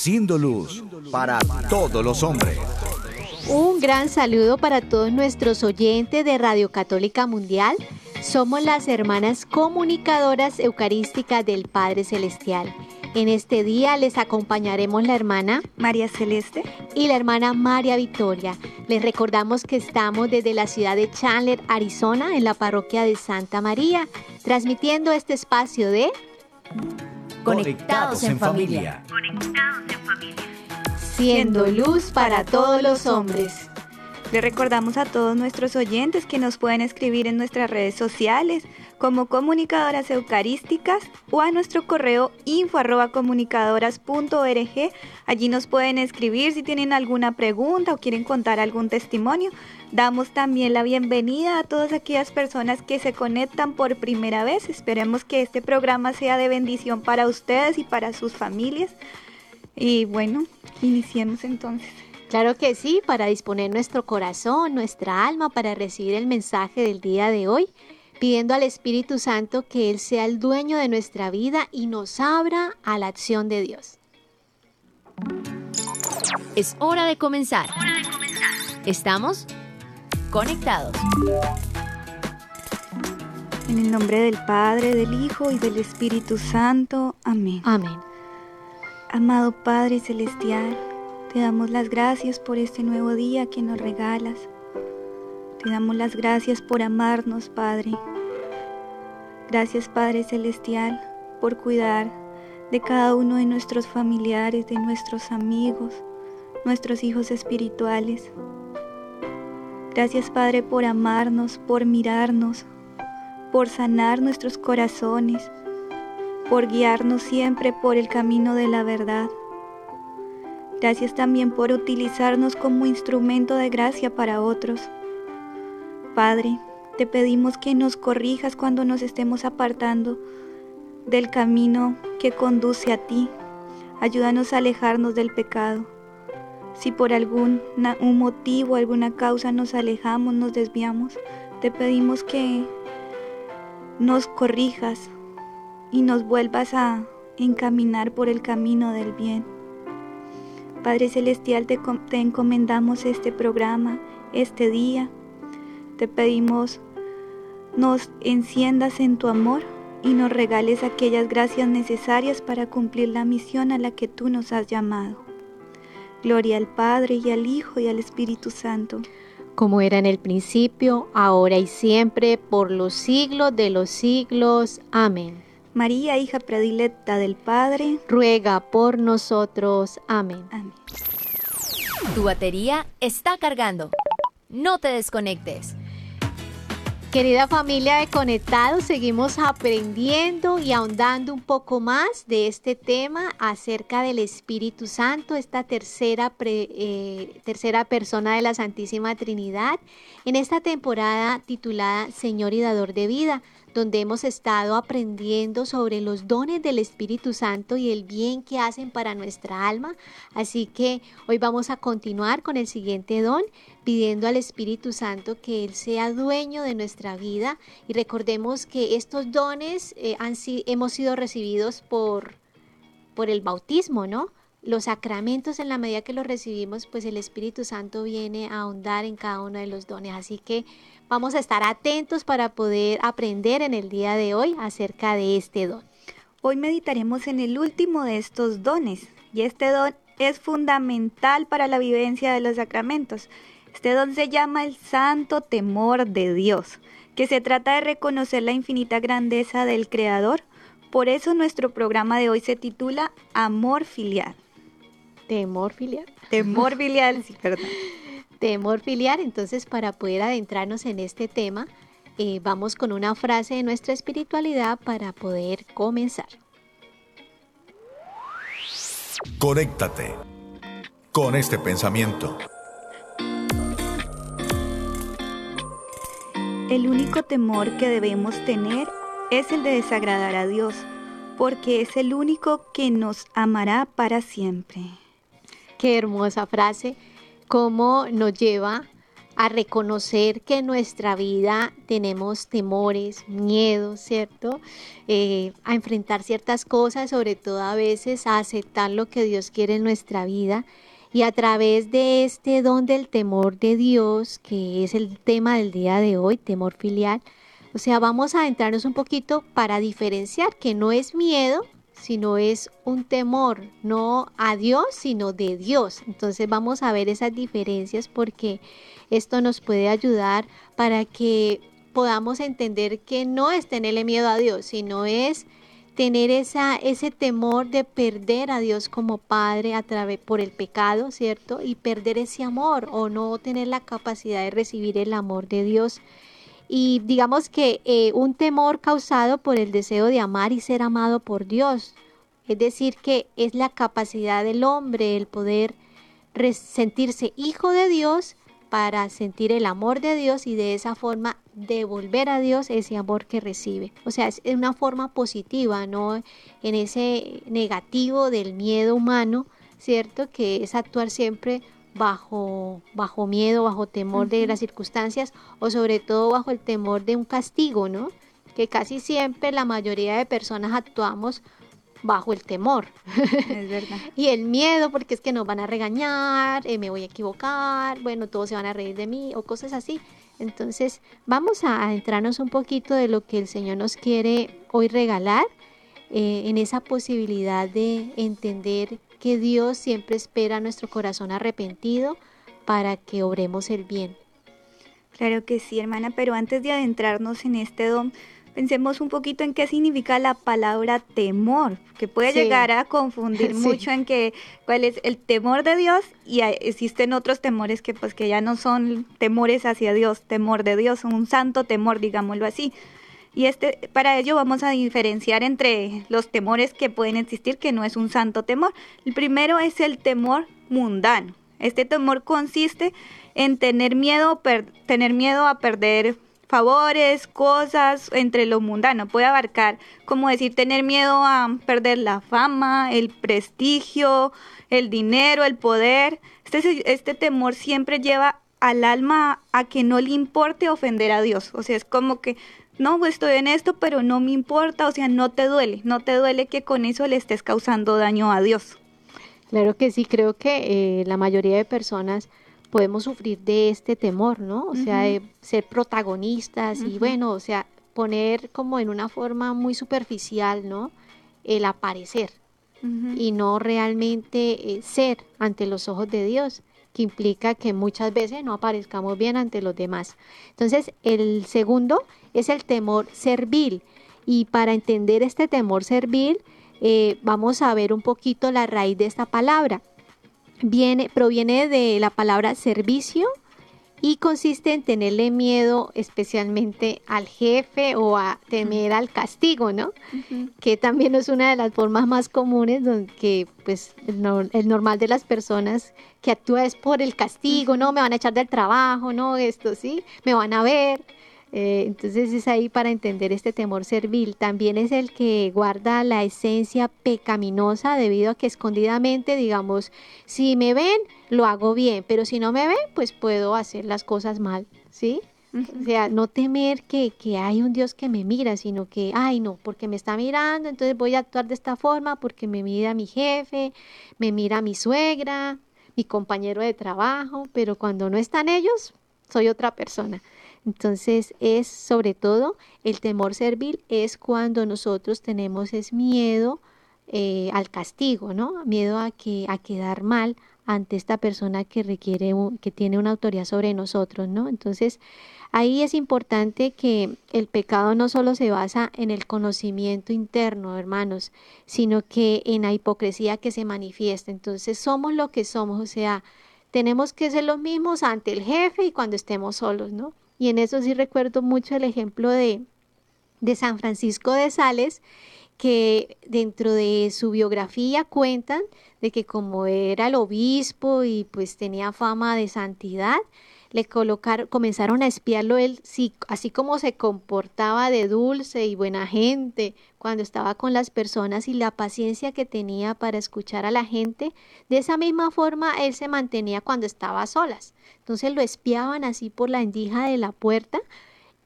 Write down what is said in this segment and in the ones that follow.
Siendo luz para todos los hombres. Un gran saludo para todos nuestros oyentes de Radio Católica Mundial. Somos las hermanas comunicadoras eucarísticas del Padre Celestial. En este día les acompañaremos la hermana María Celeste y la hermana María Victoria. Les recordamos que estamos desde la ciudad de Chandler, Arizona, en la parroquia de Santa María, transmitiendo este espacio de Conectados en familia. Siendo luz para todos los hombres. Le recordamos a todos nuestros oyentes que nos pueden escribir en nuestras redes sociales como comunicadoras eucarísticas o a nuestro correo info arroba comunicadoras.org. Allí nos pueden escribir si tienen alguna pregunta o quieren contar algún testimonio. Damos también la bienvenida a todas aquellas personas que se conectan por primera vez. Esperemos que este programa sea de bendición para ustedes y para sus familias. Y bueno, iniciemos entonces. Claro que sí, para disponer nuestro corazón, nuestra alma, para recibir el mensaje del día de hoy, pidiendo al Espíritu Santo que Él sea el dueño de nuestra vida y nos abra a la acción de Dios. Es hora de comenzar. Estamos conectados. En el nombre del Padre, del Hijo y del Espíritu Santo. Amén. Amén. Amado Padre Celestial, te damos las gracias por este nuevo día que nos regalas. Te damos las gracias por amarnos, Padre. Gracias, Padre Celestial, por cuidar de cada uno de nuestros familiares, de nuestros amigos, nuestros hijos espirituales. Gracias, Padre, por amarnos, por mirarnos, por sanar nuestros corazones, por guiarnos siempre por el camino de la verdad. Gracias también por utilizarnos como instrumento de gracia para otros. Padre, te pedimos que nos corrijas cuando nos estemos apartando del camino que conduce a ti. Ayúdanos a alejarnos del pecado. Si por algún un motivo, alguna causa nos alejamos, nos desviamos, te pedimos que nos corrijas y nos vuelvas a encaminar por el camino del bien. Padre Celestial, te, encomendamos este programa, este día. Te pedimos nos enciendas en tu amor y nos regales aquellas gracias necesarias para cumplir la misión a la que tú nos has llamado. Gloria al Padre y al Hijo y al Espíritu Santo. Como era en el principio, ahora y siempre, por los siglos de los siglos. Amén. María, hija predilecta del Padre, ruega por nosotros. Amén. Amén. Tu batería está cargando. No te desconectes. Querida familia de Conectados, seguimos aprendiendo y ahondando un poco más de este tema acerca del Espíritu Santo, esta tercera, pre, eh, tercera persona de la Santísima Trinidad, en esta temporada titulada Señor y Dador de Vida donde hemos estado aprendiendo sobre los dones del Espíritu Santo y el bien que hacen para nuestra alma. Así que hoy vamos a continuar con el siguiente don, pidiendo al Espíritu Santo que Él sea dueño de nuestra vida y recordemos que estos dones eh, hemos sido recibidos por, por el bautismo, ¿no? Los sacramentos en la medida que los recibimos, pues el Espíritu Santo viene a ahondar en cada uno de los dones. Así que Vamos a estar atentos para poder aprender en el día de hoy acerca de este don. Hoy meditaremos en el último de estos dones y este don es fundamental para la vivencia de los sacramentos. Este don se llama el santo temor de Dios, que se trata de reconocer la infinita grandeza del Creador. Por eso nuestro programa de hoy se titula Amor filial. Temor filial. Temor filial, sí, perdón temor filial. Entonces, para poder adentrarnos en este tema, eh, vamos con una frase de nuestra espiritualidad para poder comenzar. Conéctate con este pensamiento. El único temor que debemos tener es el de desagradar a Dios, porque es el único que nos amará para siempre. Qué hermosa frase, cómo nos lleva a reconocer que en nuestra vida tenemos temores, miedos, ¿cierto? Eh, a enfrentar ciertas cosas, sobre todo a veces a aceptar lo que Dios quiere en nuestra vida. Y a través de este don del temor de Dios, que es el tema del día de hoy, temor filial, o sea, vamos a adentrarnos un poquito para diferenciar que no es miedo, sino es un temor, no a Dios, sino de Dios. Entonces vamos a ver esas diferencias porque esto nos puede ayudar para que podamos entender que no es tenerle miedo a Dios, sino es tener esa, ese temor de perder a Dios como Padre a través por el pecado, ¿cierto? Y perder ese amor o no tener la capacidad de recibir el amor de Dios. Y digamos que eh, un temor causado por el deseo de amar y ser amado por Dios. Es decir, que es la capacidad del hombre el poder sentirse hijo de Dios para sentir el amor de Dios y de esa forma devolver a Dios ese amor que recibe. O sea, es una forma positiva, no en ese negativo del miedo humano, ¿cierto? Que es actuar siempre bajo, bajo miedo, bajo temor de las circunstancias o sobre todo bajo el temor de un castigo, ¿no? Que casi siempre la mayoría de personas actuamos bajo el temor. Es verdad. y el miedo porque es que nos van a regañar, eh, me voy a equivocar, bueno, todos se van a reír de mí o cosas así. Entonces, vamos a adentrarnos un poquito de lo que el Señor nos quiere hoy regalar eh, en esa posibilidad de entender que Dios siempre espera nuestro corazón arrepentido para que obremos el bien. Claro que sí, hermana, pero antes de adentrarnos en este don, pensemos un poquito en qué significa la palabra temor, que puede llegar a confundir mucho en que cuál es el temor de Dios y existen otros temores que pues que ya no son temores hacia Dios, temor de Dios, un santo temor, digámoslo así. Y este, para ello vamos a diferenciar entre los temores que pueden existir, que no es un santo temor. El primero es el temor mundano. Este temor consiste en tener miedo, tener miedo a perder favores, cosas entre lo mundano. Puede abarcar, como decir, tener miedo a perder la fama, el prestigio, el dinero, el poder. Este, este temor siempre lleva al alma a que no le importe ofender a Dios. O sea, es como que, no, pues estoy en esto, pero no me importa. O sea, no te duele, no te duele que con eso le estés causando daño a Dios. Claro que sí, creo que eh, la mayoría de personas podemos sufrir de este temor, ¿no? O sea, de ser protagonistas y bueno, o sea, poner como en una forma muy superficial, ¿no? El aparecer y no realmente eh, ser ante los ojos de Dios, que implica que muchas veces no aparezcamos bien ante los demás. Entonces, el segundo es el temor servil. Y para entender este temor servil, eh, vamos a ver un poquito la raíz de esta palabra viene, proviene de la palabra servicio y consiste en tenerle miedo especialmente al jefe o a temer al castigo, ¿no? Que también es una de las formas más comunes donde pues el, normal de las personas que actúa es por el castigo, ¿no? Me van a echar del trabajo, ¿no? Esto sí, me van a ver. Eh, entonces es ahí para entender este temor servil. También es el que guarda la esencia pecaminosa debido a que escondidamente, digamos, si me ven, lo hago bien, pero si no me ven, pues puedo hacer las cosas mal, ¿sí? O sea, no temer que, que, hay un Dios que me mira, sino que, ay, no, porque me está mirando, entonces voy a actuar de esta forma, porque me mira mi jefe, me mira mi suegra, mi compañero de trabajo, pero cuando no están ellos, soy otra persona. Entonces es sobre todo el temor servil es cuando nosotros tenemos es miedo eh, al castigo, ¿no? Miedo a que a quedar mal ante esta persona que requiere que tiene una autoridad sobre nosotros, ¿no? Entonces ahí es importante que el pecado no solo se basa en el conocimiento interno, hermanos, sino que en la hipocresía que se manifiesta. Entonces somos lo que somos, o sea, tenemos que ser los mismos ante el jefe y cuando estemos solos, ¿no? Y en eso sí recuerdo mucho el ejemplo de, de San Francisco de Sales, que dentro de su biografía cuentan de que como era el obispo y pues tenía fama de santidad, le colocaron, comenzaron a espiarlo él, así como se comportaba de dulce y buena gente cuando estaba con las personas y la paciencia que tenía para escuchar a la gente, de esa misma forma él se mantenía cuando estaba a solas. Entonces lo espiaban así por la endija de la puerta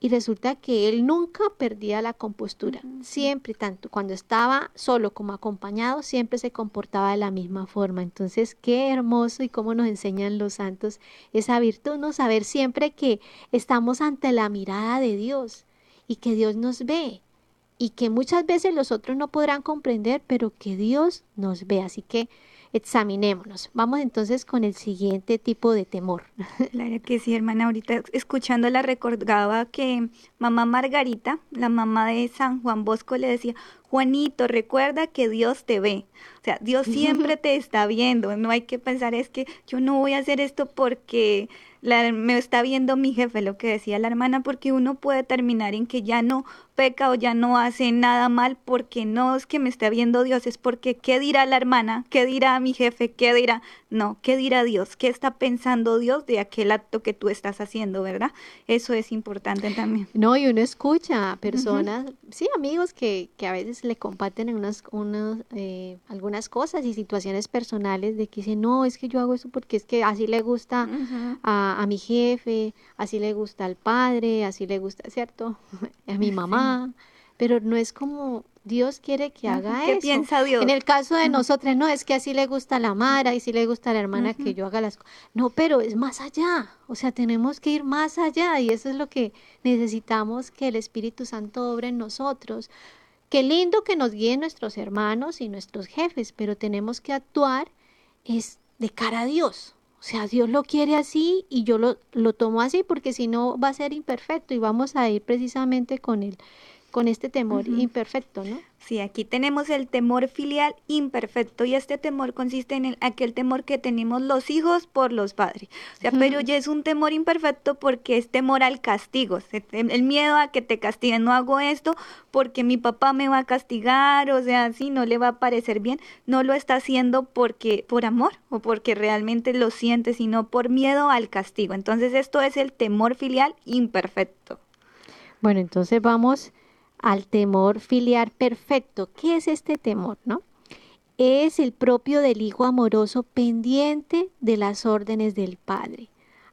y resulta que él nunca perdía la compostura, siempre, tanto cuando estaba solo como acompañado, siempre se comportaba de la misma forma. Entonces, qué hermoso y cómo nos enseñan los santos esa virtud, ¿no? Saber siempre que estamos ante la mirada de Dios y que Dios nos ve y que muchas veces los otros no podrán comprender, pero que Dios nos ve. Así que examinémonos. Vamos entonces con el siguiente tipo de temor. Claro que sí, hermana. Ahorita escuchándola recordaba que mamá Margarita, la mamá de San Juan Bosco, le decía, Juanito, recuerda que Dios te ve. O sea, Dios siempre te está viendo. No hay que pensar es que yo no voy a hacer esto porque me está viendo mi jefe, lo que decía la hermana, porque uno puede terminar en que ya no peca o ya no hace nada mal porque no es que me esté viendo Dios, es porque ¿qué dirá la hermana? ¿Qué dirá mi jefe? ¿Qué dirá? No, ¿qué dirá Dios? ¿Qué está pensando Dios de aquel acto que tú estás haciendo, verdad? Eso es importante también. No, y uno escucha a personas, sí, amigos que, que, a veces le comparten unas, unas, eh, algunas cosas y situaciones personales de que dicen, no, es que yo hago eso porque es que así le gusta a, a mi jefe, así le gusta al padre, así le gusta, ¿cierto? a mi mamá, pero no es como Dios quiere que haga ¿Qué eso. piensa Dios? En el caso de nosotros, no, es que así le gusta a la Mara y si le gusta a la hermana que yo haga las cosas. No, pero es más allá. O sea, tenemos que ir más allá y eso es lo que necesitamos que el Espíritu Santo obre en nosotros. Qué lindo que nos guíen nuestros hermanos y nuestros jefes, pero tenemos que actuar es de cara a Dios. O sea, Dios lo quiere así y yo lo, lo tomo así porque si no va a ser imperfecto y vamos a ir precisamente con él con este temor imperfecto, ¿no? Sí, aquí tenemos el temor filial imperfecto y este temor consiste en el, aquel temor que tenemos los hijos por los padres. O sea, pero ya es un temor imperfecto porque es temor al castigo, el miedo a que te castiguen. No hago esto porque mi papá me va a castigar, o sea, si no le va a parecer bien. No lo está haciendo porque por amor o porque realmente lo siente, sino por miedo al castigo. Entonces esto es el temor filial imperfecto. Bueno, entonces vamos al temor filial perfecto. ¿Qué es este temor, no? Es el propio del hijo amoroso pendiente de las órdenes del padre,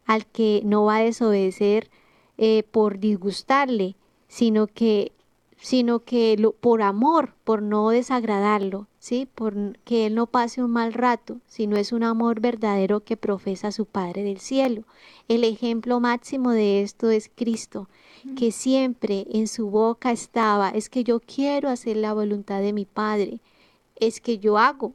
al que no va a desobedecer eh, por disgustarle, sino que sino que lo, por amor, por no desagradarlo, ¿sí? Por que él no pase un mal rato, sino es un amor verdadero que profesa su Padre del cielo. El ejemplo máximo de esto es Cristo, que siempre en su boca estaba, es que yo quiero hacer la voluntad de mi Padre, es que yo hago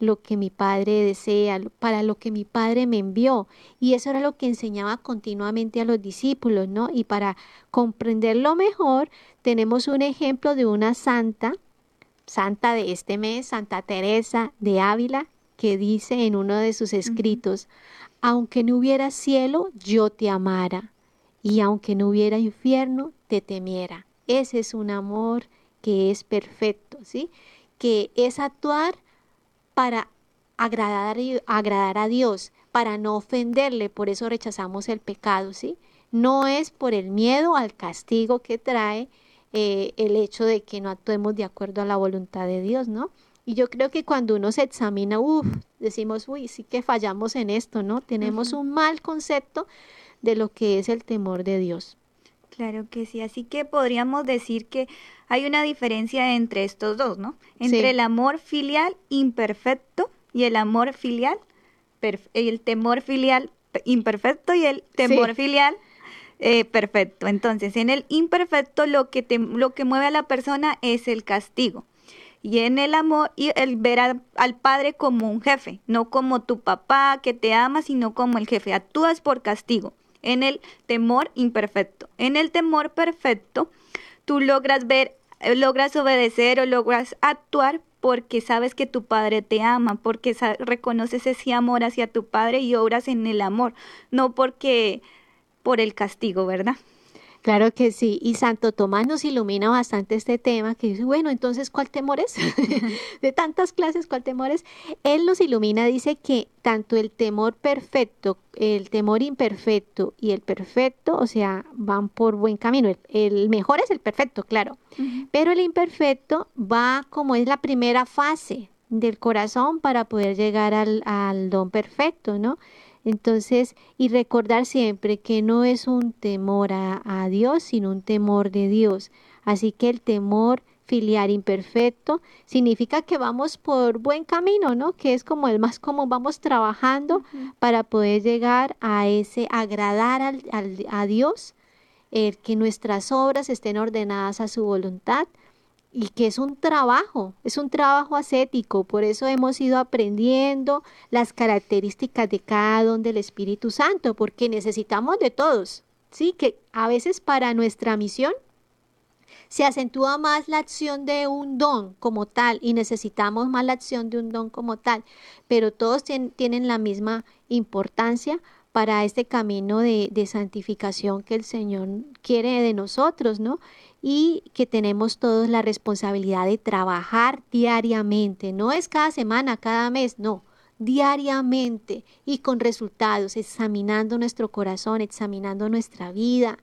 lo que mi Padre desea, para lo que mi Padre me envió. Y eso era lo que enseñaba continuamente a los discípulos, ¿no? Y para comprenderlo mejor, tenemos un ejemplo de una santa, santa de este mes, Santa Teresa de Ávila, que dice en uno de sus escritos, aunque no hubiera cielo, yo te amara y aunque no hubiera infierno, te temiera. Ese es un amor que es perfecto, ¿sí? Que es actuar para agradar, agradar a Dios, para no ofenderle, por eso rechazamos el pecado, ¿sí? No es por el miedo al castigo que trae eh, el hecho de que no actuemos de acuerdo a la voluntad de Dios, ¿no? Y yo creo que cuando uno se examina, uff, decimos, uy, sí que fallamos en esto, ¿no? Tenemos un mal concepto de lo que es el temor de Dios. Claro que sí, así que podríamos decir que hay una diferencia entre estos dos, ¿no? Entre el amor filial imperfecto y el amor filial, el temor filial imperfecto y el temor filial eh, perfecto. Entonces, en el imperfecto lo que, lo que mueve a la persona es el castigo. Y en el amor, y el ver al padre como un jefe, no como tu papá que te ama, sino como el jefe. Actúas por castigo en el temor imperfecto. En el temor perfecto, tú logras ver, eh, logras obedecer o logras actuar porque sabes que tu padre te ama, porque reconoces ese amor hacia tu padre y obras en el amor, no porque por el castigo, ¿verdad? Claro que sí, y Santo Tomás nos ilumina bastante este tema, que dice, bueno, entonces, ¿cuál temor es? de tantas clases, ¿cuál temor es? Él nos ilumina, dice que tanto el temor perfecto, el temor imperfecto y el perfecto, o sea, van por buen camino. El, mejor es el perfecto, claro, pero el imperfecto va como es la primera fase del corazón para poder llegar al, al don perfecto, ¿no? Entonces, y recordar siempre que no es un temor a, Dios, sino un temor de Dios. Así que el temor filial imperfecto significa que vamos por buen camino, ¿no? Que es como el más común, vamos trabajando para poder llegar a ese agradar al, a Dios, el que nuestras obras estén ordenadas a su voluntad y que es un trabajo, es un trabajo ascético, por eso hemos ido aprendiendo las características de cada don del Espíritu Santo, porque necesitamos de todos, ¿sí? Que a veces para nuestra misión se acentúa más la acción de un don como tal y necesitamos más la acción de un don como tal, pero todos tienen la misma importancia para este camino de, de santificación que el Señor quiere de nosotros, ¿no? Y que tenemos todos la responsabilidad de trabajar diariamente, no es cada semana, cada mes, no, diariamente y con resultados, examinando nuestro corazón, examinando nuestra vida,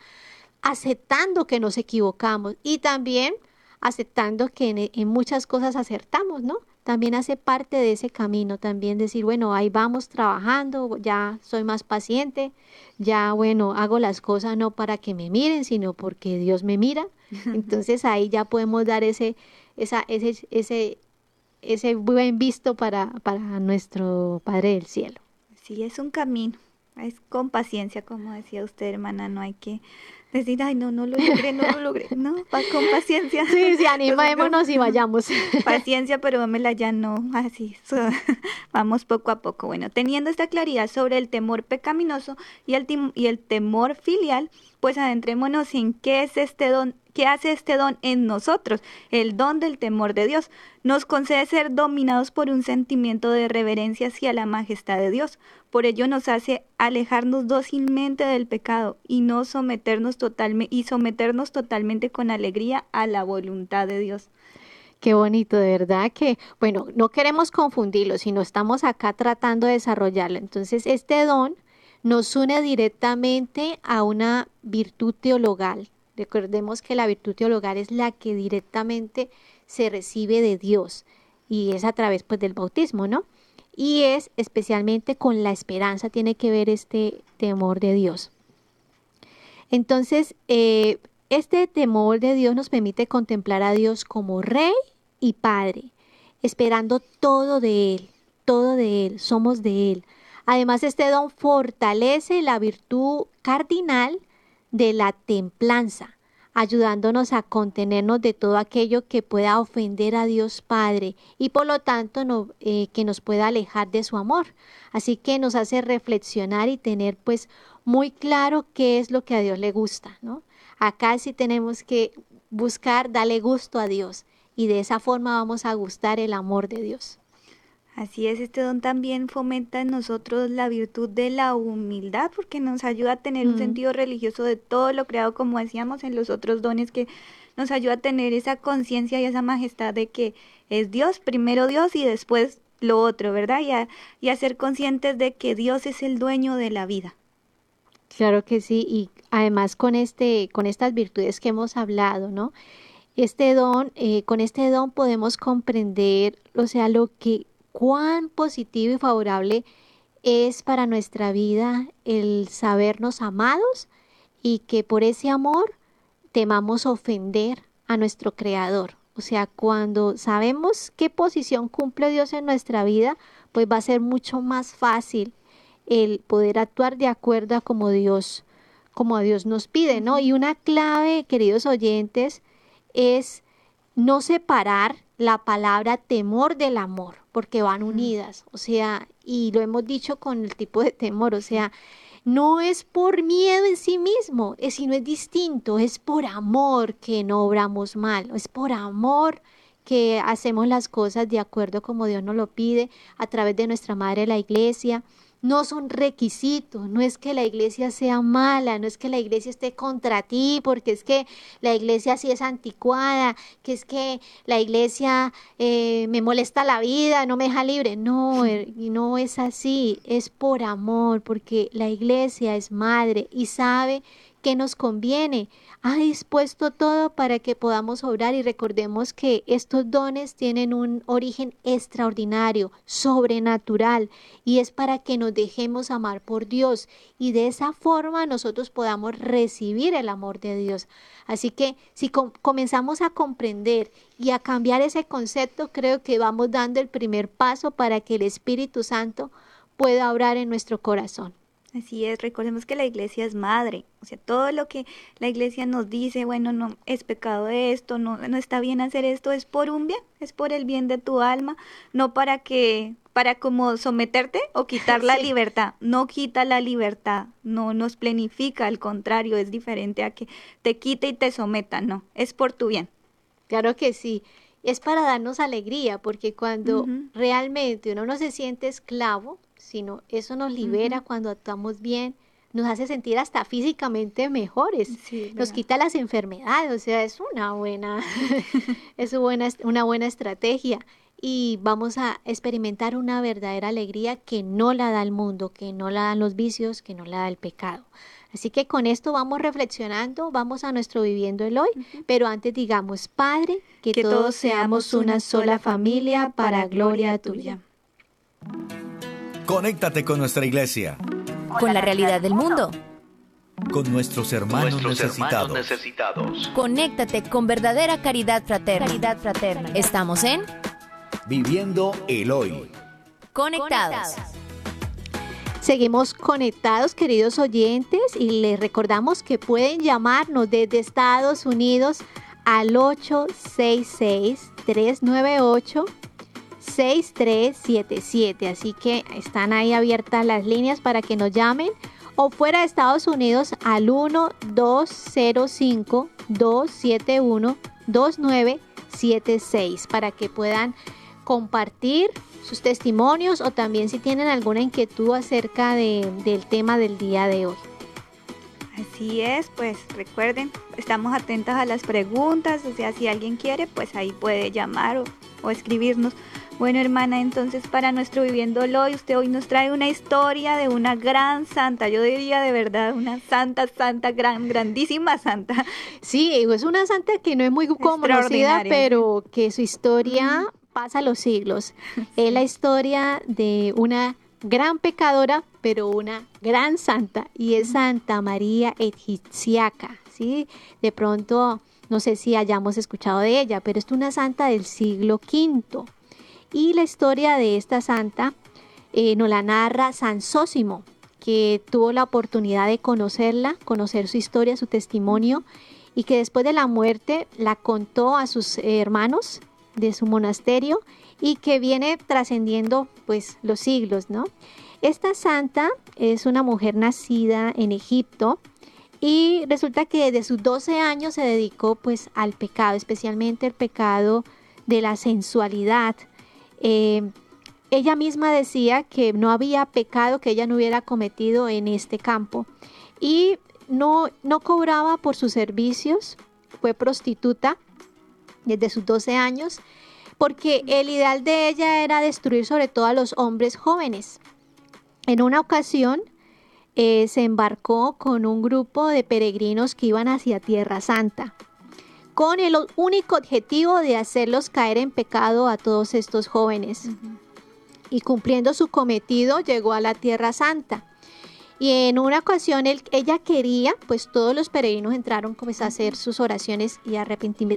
aceptando que nos equivocamos y también aceptando que en, muchas cosas acertamos, ¿no? También hace parte de ese camino, también decir, bueno, ahí vamos trabajando, ya soy más paciente, ya, bueno, hago las cosas no para que me miren, sino porque Dios me mira. Entonces ahí ya podemos dar ese, esa, ese, ese, ese buen visto para, para nuestro Padre del Cielo. Sí, es un camino, es con paciencia, como decía usted, hermana, no hay que decir, ay, no, no lo logré, no lo logré, no, con paciencia. Sí, sí, animémonos y vayamos. Paciencia, pero dámela ya no, así, vamos poco a poco. Bueno, teniendo esta claridad sobre el temor pecaminoso y el, y el temor filial, pues adentrémonos en qué es este don ¿Qué hace este don en nosotros? El don del temor de Dios. Nos concede ser dominados por un sentimiento de reverencia hacia la majestad de Dios. Por ello nos hace alejarnos dócilmente del pecado y no someternos totalmente y someternos totalmente con alegría a la voluntad de Dios. Qué bonito, de verdad que, bueno, no queremos confundirlo, sino estamos acá tratando de desarrollarlo. Entonces, este don nos une directamente a una virtud teologal, Recordemos que la virtud teologal es la que directamente se recibe de Dios y es a través pues del bautismo, ¿no? Y es especialmente con la esperanza, tiene que ver este temor de Dios. Entonces, eh, este temor de Dios nos permite contemplar a Dios como Rey y Padre, esperando todo de Él, todo de Él, somos de Él. Además, este don fortalece la virtud cardinal de la templanza, ayudándonos a contenernos de todo aquello que pueda ofender a Dios Padre y por lo tanto no, eh, que nos pueda alejar de su amor. Así que nos hace reflexionar y tener pues muy claro qué es lo que a Dios le gusta, ¿no? Acá sí tenemos que buscar darle gusto a Dios y de esa forma vamos a gustar el amor de Dios. Así es, este don también fomenta en nosotros la virtud de la humildad porque nos ayuda a tener un mm. sentido religioso de todo lo creado, como decíamos en los otros dones, que nos ayuda a tener esa conciencia y esa majestad de que es Dios, primero Dios y después lo otro, ¿verdad? Y a, y a ser conscientes de que Dios es el dueño de la vida. Claro que sí, y además con este, con estas virtudes que hemos hablado, ¿no? Este don, eh, con este don podemos comprender, o sea, lo que cuán positivo y favorable es para nuestra vida el sabernos amados y que por ese amor temamos ofender a nuestro Creador. O sea, cuando sabemos qué posición cumple Dios en nuestra vida, pues va a ser mucho más fácil el poder actuar de acuerdo a como Dios, como Dios nos pide, ¿no? Y una clave, queridos oyentes, es no separar la palabra temor del amor, porque van unidas, o sea, y lo hemos dicho con el tipo de temor, o sea, no es por miedo en sí mismo, es, sino es distinto, es por amor que no obramos mal, es por amor que hacemos las cosas de acuerdo como Dios nos lo pide a través de nuestra Madre la Iglesia, no son requisitos, no es que la iglesia sea mala, no es que la iglesia esté contra ti, porque es que la iglesia sí es anticuada, que es que la iglesia eh, me molesta la vida, no me deja libre. No, er, no es así, es por amor, porque la iglesia es madre y sabe que nos conviene ha dispuesto todo para que podamos obrar y recordemos que estos dones tienen un origen extraordinario, sobrenatural y es para que nos dejemos amar por Dios y de esa forma nosotros podamos recibir el amor de Dios. Así que si comenzamos a comprender y a cambiar ese concepto, creo que vamos dando el primer paso para que el Espíritu Santo pueda obrar en nuestro corazón. Así es, recordemos que la iglesia es madre, o sea, todo lo que la iglesia nos dice, bueno, no, es pecado esto, no, no está bien hacer esto, es por un bien, es por el bien de tu alma, no para que, para como someterte o quitar la libertad, no quita la libertad, no nos planifica, al contrario, es diferente a que te quite y te someta, no, es por tu bien. Claro que sí, es para darnos alegría, porque cuando realmente uno no se siente esclavo, sino eso nos libera cuando actuamos bien, nos hace sentir hasta físicamente mejores, nos quita las enfermedades, o sea, es una buena, es buena, una buena estrategia. Y vamos a experimentar una verdadera alegría que no la da el mundo, que no la dan los vicios, que no la da el pecado. Así que con esto vamos reflexionando, vamos a nuestro viviendo el hoy, pero antes digamos, Padre, que, todos seamos una sola familia para gloria tuya. Conéctate con nuestra iglesia. Con la realidad del mundo. Con nuestros hermanos, necesitados. Conéctate con verdadera caridad fraterna. Caridad fraterna. Estamos en Viviendo el Hoy. Conectados. Seguimos conectados, queridos oyentes, y les recordamos que pueden llamarnos desde Estados Unidos al 866 398 6377. Así que están ahí abiertas las líneas para que nos llamen. O fuera de Estados Unidos al 1205 271 2976 para que puedan compartir sus testimonios o también si tienen alguna inquietud acerca del tema del día de hoy. Así es, pues recuerden, estamos atentas a las preguntas, o sea, si alguien quiere, pues ahí puede llamar o, o escribirnos bueno, hermana, entonces para nuestro Viviendo Hoy, usted hoy nos trae una historia de una gran santa, yo diría de verdad, una santa, santa, gran, grandísima santa. Sí, es una santa que no es muy conocida, pero que su historia pasa los siglos. Es la historia de una gran pecadora, pero una gran santa, y es Santa María Egipciaca, ¿sí? De pronto, no sé si hayamos escuchado de ella, pero es una santa del siglo V. Y la historia de esta santa eh, nos la narra San Sósimo, que tuvo la oportunidad de conocerla, conocer su historia, su testimonio, y que después de la muerte la contó a sus hermanos de su monasterio y que viene trascendiendo pues los siglos, ¿no? Esta santa es una mujer nacida en Egipto y resulta que desde sus 12 años se dedicó pues al pecado, especialmente el pecado de la sensualidad, eh, ella misma decía que no había pecado que ella no hubiera cometido en este campo y no, no cobraba por sus servicios, fue prostituta desde sus 12 años, porque el ideal de ella era destruir sobre todo a los hombres jóvenes. En una ocasión eh, se embarcó con un grupo de peregrinos que iban hacia Tierra Santa con el único objetivo de hacerlos caer en pecado a todos estos jóvenes. Y cumpliendo su cometido llegó a la Tierra Santa. Y en una ocasión ella quería, pues todos los peregrinos entraron pues, a hacer sus oraciones y,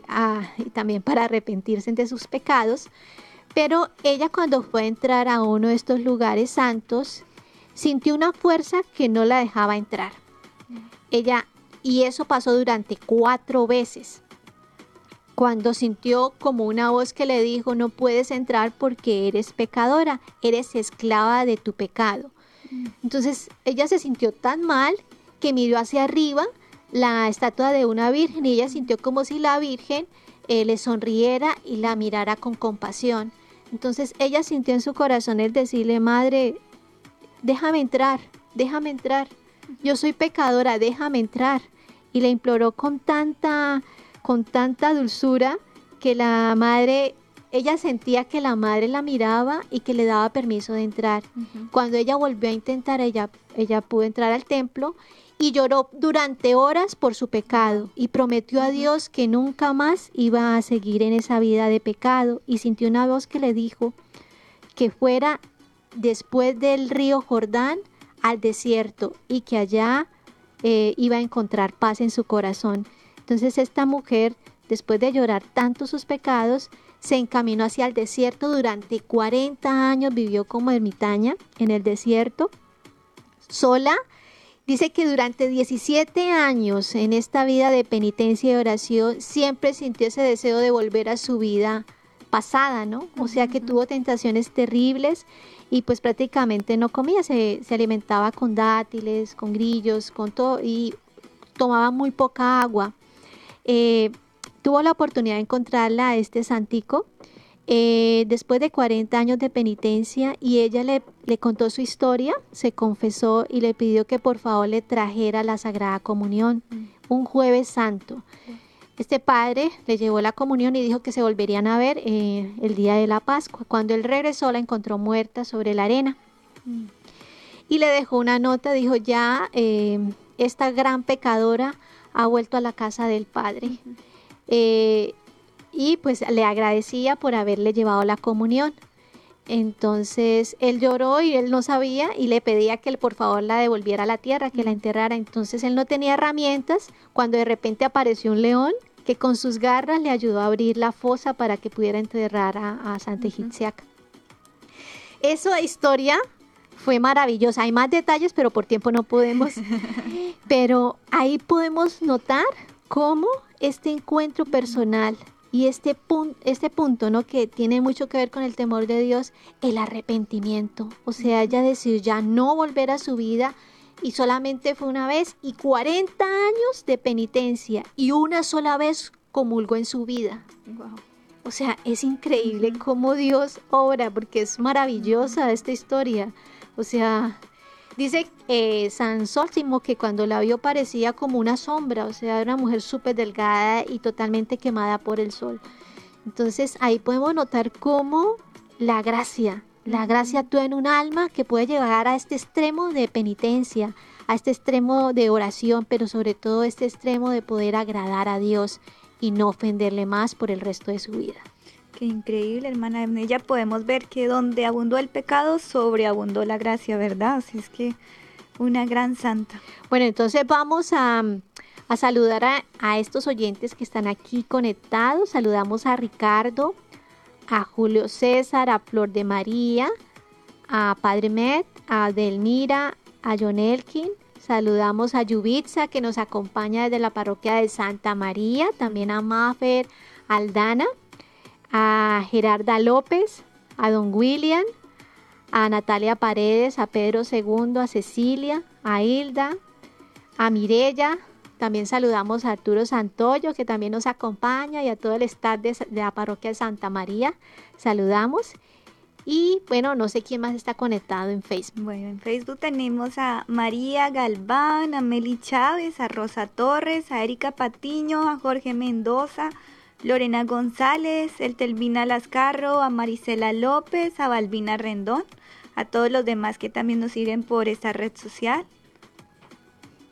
ah, y también para arrepentirse de sus pecados. Pero ella cuando fue a entrar a uno de estos lugares santos, sintió una fuerza que no la dejaba entrar. Ella, y eso pasó durante cuatro veces cuando sintió como una voz que le dijo, no puedes entrar porque eres pecadora, eres esclava de tu pecado. Mm. Entonces ella se sintió tan mal que miró hacia arriba la estatua de una virgen y ella sintió como si la virgen eh, le sonriera y la mirara con compasión. Entonces ella sintió en su corazón el decirle, madre, déjame entrar, déjame entrar. Yo soy pecadora, déjame entrar. Y le imploró con tanta, con tanta dulzura que la madre, ella sentía que la madre la miraba y que le daba permiso de entrar. Cuando ella volvió a intentar, ella, ella pudo entrar al templo y lloró durante horas por su pecado y prometió a Dios que nunca más iba a seguir en esa vida de pecado y sintió una voz que le dijo que fuera después del río Jordán al desierto y que allá eh, iba a encontrar paz en su corazón. Entonces esta mujer, después de llorar tanto sus pecados, se encaminó hacia el desierto durante 40 años, vivió como ermitaña en el desierto, sola Dice que durante 17 años en esta vida de penitencia y oración siempre sintió ese deseo de volver a su vida pasada, ¿no? O sea que tuvo tentaciones terribles y pues prácticamente no comía, se, alimentaba con dátiles, con grillos, con todo y tomaba muy poca agua. Eh, tuvo la oportunidad de encontrarla a este santico eh, después de 40 años de penitencia y ella le, le, contó su historia, se confesó y le pidió que por favor le trajera la Sagrada Comunión mm. un jueves santo. Este padre le llevó la comunión y dijo que se volverían a ver eh, el día de la Pascua. Cuando él regresó la encontró muerta sobre la arena mm. y le dejó una nota, dijo ya eh, esta gran pecadora ha vuelto a la casa del Padre y pues le agradecía por haberle llevado la comunión. Entonces él lloró y él no sabía y le pedía que por favor la devolviera a la tierra, que la enterrara. Entonces él no tenía herramientas cuando de repente apareció un león que con sus garras le ayudó a abrir la fosa para que pudiera enterrar a, Santa Egipciaca. Esa historia fue maravillosa. Hay más detalles, pero por tiempo no podemos. pero ahí podemos notar cómo este encuentro personal y este, este punto, ¿no? Que tiene mucho que ver con el temor de Dios, el arrepentimiento. O sea, ella decidió ya no volver a su vida y solamente fue una vez y 40 años de penitencia y una sola vez comulgó en su vida. O sea, es increíble cómo Dios obra, porque es maravillosa esta historia. O sea, Dice eh, San Sóltimo que cuando la vio parecía como una sombra, o sea, era una mujer súper delgada y totalmente quemada por el sol. Entonces ahí podemos notar cómo la gracia, la gracia actúa en un alma que puede llegar a este extremo de penitencia, a este extremo de oración, pero sobre todo este extremo de poder agradar a Dios y no ofenderle más por el resto de su vida. Qué increíble, hermana. En ella podemos ver que donde abundó el pecado, sobreabundó la gracia, ¿verdad? Así es que una gran santa. Bueno, entonces vamos a, saludar a, a, estos oyentes que están aquí conectados. Saludamos a Ricardo, a Julio César, a Flor de María, a Padre Met, a Delmira, a John Elkin. Saludamos a Yubitza que nos acompaña desde la parroquia de Santa María. También a Mafer Aldana a Gerarda López, a don William, a Natalia Paredes, a Pedro II, a Cecilia, a Hilda, a Mirella. También saludamos a Arturo Santoyo, que también nos acompaña, y a todo el staff de, la parroquia de Santa María. Saludamos. Y bueno, no sé quién más está conectado en Facebook. Bueno, en Facebook tenemos a María Galván, a Meli Chávez, a Rosa Torres, a Erika Patiño, a Jorge Mendoza, Lorena González, Eltelvina Lascarro, a Marisela López, a Balbina Rendón, a todos los demás que también nos siguen por esta red social,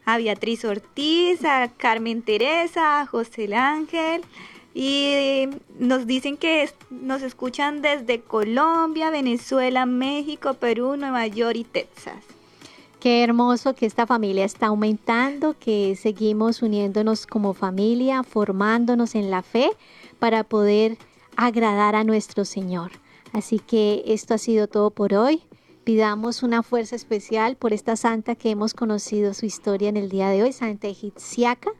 a Beatriz Ortiz, a Carmen Teresa, a José Ángel, y nos dicen que nos escuchan desde Colombia, Venezuela, México, Perú, Nueva York y Texas. Qué hermoso que esta familia está aumentando, que seguimos uniéndonos como familia, formándonos en la fe para poder agradar a nuestro Señor. Así que esto ha sido todo por hoy. Pidamos una fuerza especial por esta santa que hemos conocido su historia en el día de hoy, Santa Egipciaca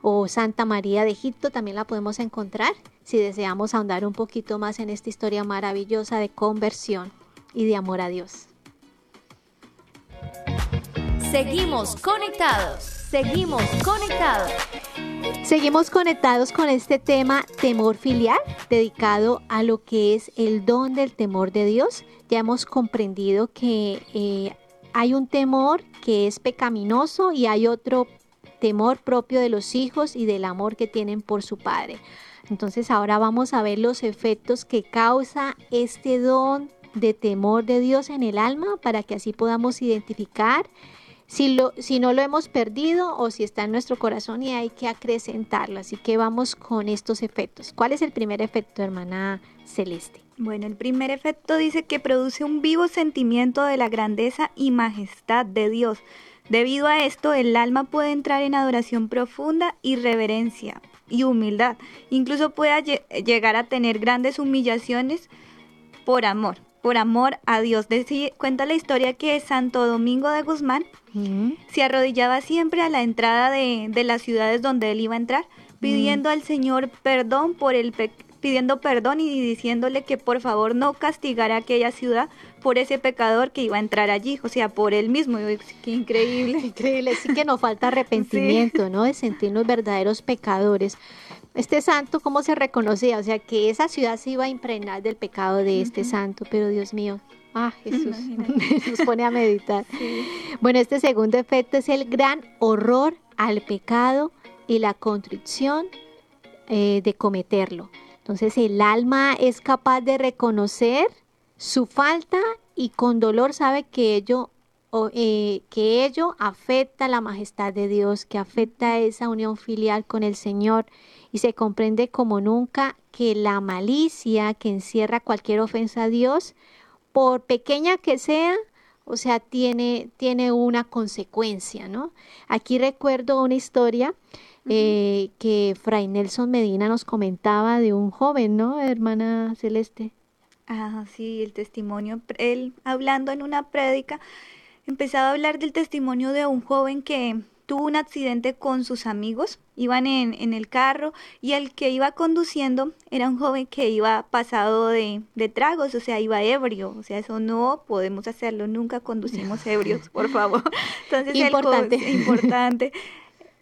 o Santa María de Egipto, también la podemos encontrar si deseamos ahondar un poquito más en esta historia maravillosa de conversión y de amor a Dios. Seguimos conectados. Seguimos conectados. Seguimos conectados con este tema temor filial, dedicado a lo que es el don del temor de Dios. Ya hemos comprendido que eh, hay un temor que es pecaminoso y hay otro temor propio de los hijos y del amor que tienen por su padre. Entonces ahora vamos a ver los efectos que causa este don de temor de Dios en el alma para que así podamos identificar si, lo, si no lo hemos perdido o si está en nuestro corazón y hay que acrecentarlo. Así que vamos con estos efectos. ¿Cuál es el primer efecto, hermana Celeste? Bueno, el primer efecto dice que produce un vivo sentimiento de la grandeza y majestad de Dios. Debido a esto, el alma puede entrar en adoración profunda y reverencia y humildad. Incluso puede llegar a tener grandes humillaciones por amor, por amor a Dios. cuenta la historia que Santo Domingo de Guzmán se arrodillaba siempre a la entrada de, de, las ciudades donde él iba a entrar, pidiendo al Señor perdón por el pidiendo perdón y diciéndole que por favor no castigara aquella ciudad por ese pecador que iba a entrar allí, o sea, por él mismo. Qué increíble. Increíble, sí que nos falta arrepentimiento, ¿no? De sentirnos verdaderos pecadores. Este santo, ¿cómo se reconocía? O sea, que esa ciudad se iba a impregnar del pecado de este santo, pero Dios mío, Ah, Jesús, nos pone a meditar. Bueno, este segundo efecto es el gran horror al pecado y la contrición eh, de cometerlo. Entonces el alma es capaz de reconocer su falta y con dolor sabe que ello, eh, que ello afecta la majestad de Dios, que afecta esa unión filial con el Señor y se comprende como nunca que la malicia que encierra cualquier ofensa a Dios, por pequeña que sea, o sea, tiene, tiene una consecuencia, ¿no? Aquí recuerdo una historia eh, que Fray Nelson Medina nos comentaba de un joven, ¿no, hermana Celeste? Ah, sí, el testimonio, él hablando en una prédica, empezaba a hablar del testimonio de un joven que tuvo un accidente con sus amigos, iban en, en, el carro y el que iba conduciendo era un joven que iba pasado de, de, tragos, o sea, iba ebrio, o sea, eso no podemos hacerlo, nunca conducimos ebrios, por favor. Entonces, importante. El importante.